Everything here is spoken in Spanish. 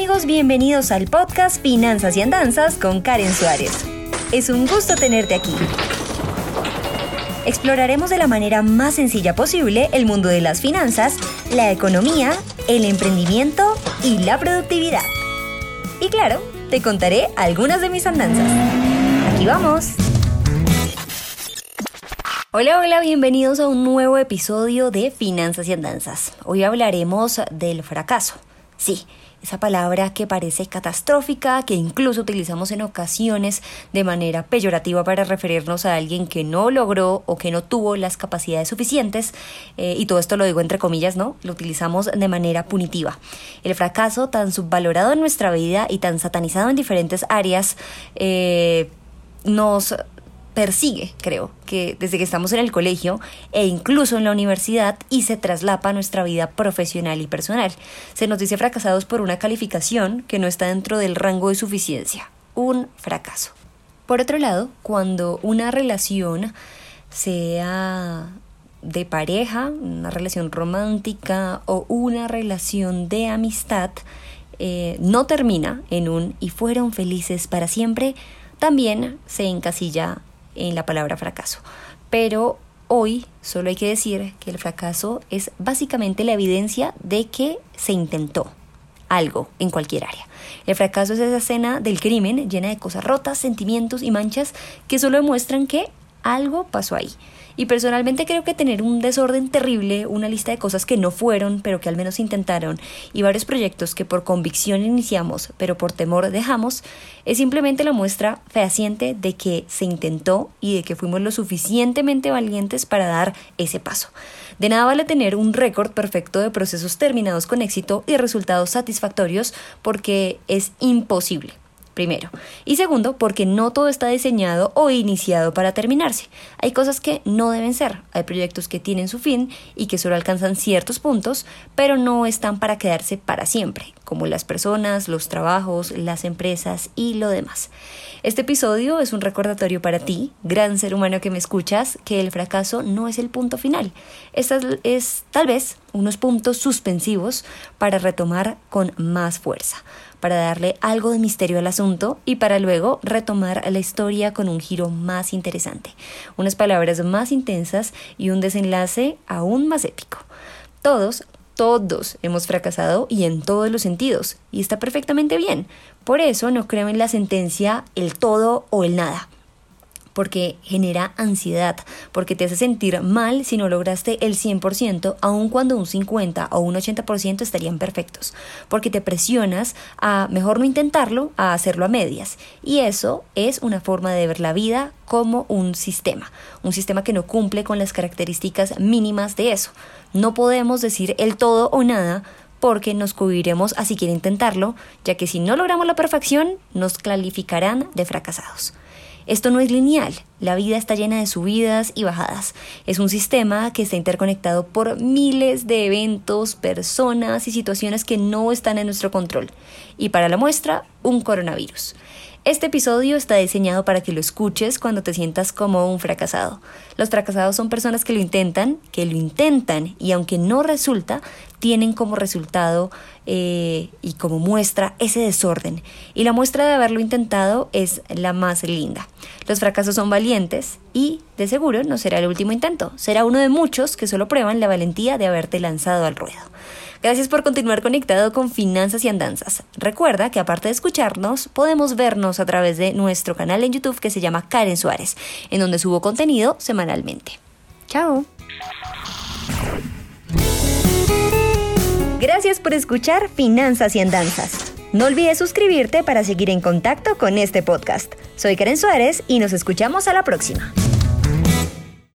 amigos, bienvenidos al podcast Finanzas y Andanzas con Karen Suárez. Es un gusto tenerte aquí. Exploraremos de la manera más sencilla posible el mundo de las finanzas, la economía, el emprendimiento y la productividad. Y claro, te contaré algunas de mis andanzas. Aquí vamos. Hola, hola, bienvenidos a un nuevo episodio de Finanzas y Andanzas. Hoy hablaremos del fracaso. Sí, esa palabra que parece catastrófica, que incluso utilizamos en ocasiones de manera peyorativa para referirnos a alguien que no logró o que no tuvo las capacidades suficientes, eh, y todo esto lo digo entre comillas, ¿no? Lo utilizamos de manera punitiva. El fracaso tan subvalorado en nuestra vida y tan satanizado en diferentes áreas, eh, nos persigue, creo, que desde que estamos en el colegio e incluso en la universidad y se traslapa nuestra vida profesional y personal. Se nos dice fracasados por una calificación que no está dentro del rango de suficiencia. Un fracaso. Por otro lado, cuando una relación sea de pareja, una relación romántica o una relación de amistad, eh, no termina en un y fueron felices para siempre, también se encasilla en la palabra fracaso. Pero hoy solo hay que decir que el fracaso es básicamente la evidencia de que se intentó algo en cualquier área. El fracaso es esa escena del crimen llena de cosas rotas, sentimientos y manchas que solo demuestran que algo pasó ahí. Y personalmente creo que tener un desorden terrible, una lista de cosas que no fueron, pero que al menos intentaron, y varios proyectos que por convicción iniciamos, pero por temor dejamos, es simplemente la muestra fehaciente de que se intentó y de que fuimos lo suficientemente valientes para dar ese paso. De nada vale tener un récord perfecto de procesos terminados con éxito y resultados satisfactorios porque es imposible primero. Y segundo, porque no todo está diseñado o iniciado para terminarse. Hay cosas que no deben ser. Hay proyectos que tienen su fin y que solo alcanzan ciertos puntos, pero no están para quedarse para siempre, como las personas, los trabajos, las empresas y lo demás. Este episodio es un recordatorio para ti, gran ser humano que me escuchas, que el fracaso no es el punto final. Esta es tal vez unos puntos suspensivos para retomar con más fuerza para darle algo de misterio al asunto y para luego retomar la historia con un giro más interesante, unas palabras más intensas y un desenlace aún más épico. Todos, todos hemos fracasado y en todos los sentidos, y está perfectamente bien. Por eso no creo en la sentencia el todo o el nada porque genera ansiedad, porque te hace sentir mal si no lograste el 100%, aun cuando un 50 o un 80% estarían perfectos, porque te presionas a mejor no intentarlo, a hacerlo a medias. Y eso es una forma de ver la vida como un sistema, un sistema que no cumple con las características mínimas de eso. No podemos decir el todo o nada porque nos cubriremos a siquiera intentarlo, ya que si no logramos la perfección, nos calificarán de fracasados. Esto no es lineal, la vida está llena de subidas y bajadas. Es un sistema que está interconectado por miles de eventos, personas y situaciones que no están en nuestro control. Y para la muestra, un coronavirus. Este episodio está diseñado para que lo escuches cuando te sientas como un fracasado. Los fracasados son personas que lo intentan, que lo intentan y aunque no resulta, tienen como resultado eh, y como muestra ese desorden. Y la muestra de haberlo intentado es la más linda. Los fracasos son valientes y de seguro no será el último intento, será uno de muchos que solo prueban la valentía de haberte lanzado al ruedo. Gracias por continuar conectado con Finanzas y Andanzas. Recuerda que aparte de escucharnos, podemos vernos a través de nuestro canal en YouTube que se llama Karen Suárez, en donde subo contenido semanalmente. Chao. Gracias por escuchar Finanzas y Andanzas. No olvides suscribirte para seguir en contacto con este podcast. Soy Karen Suárez y nos escuchamos a la próxima.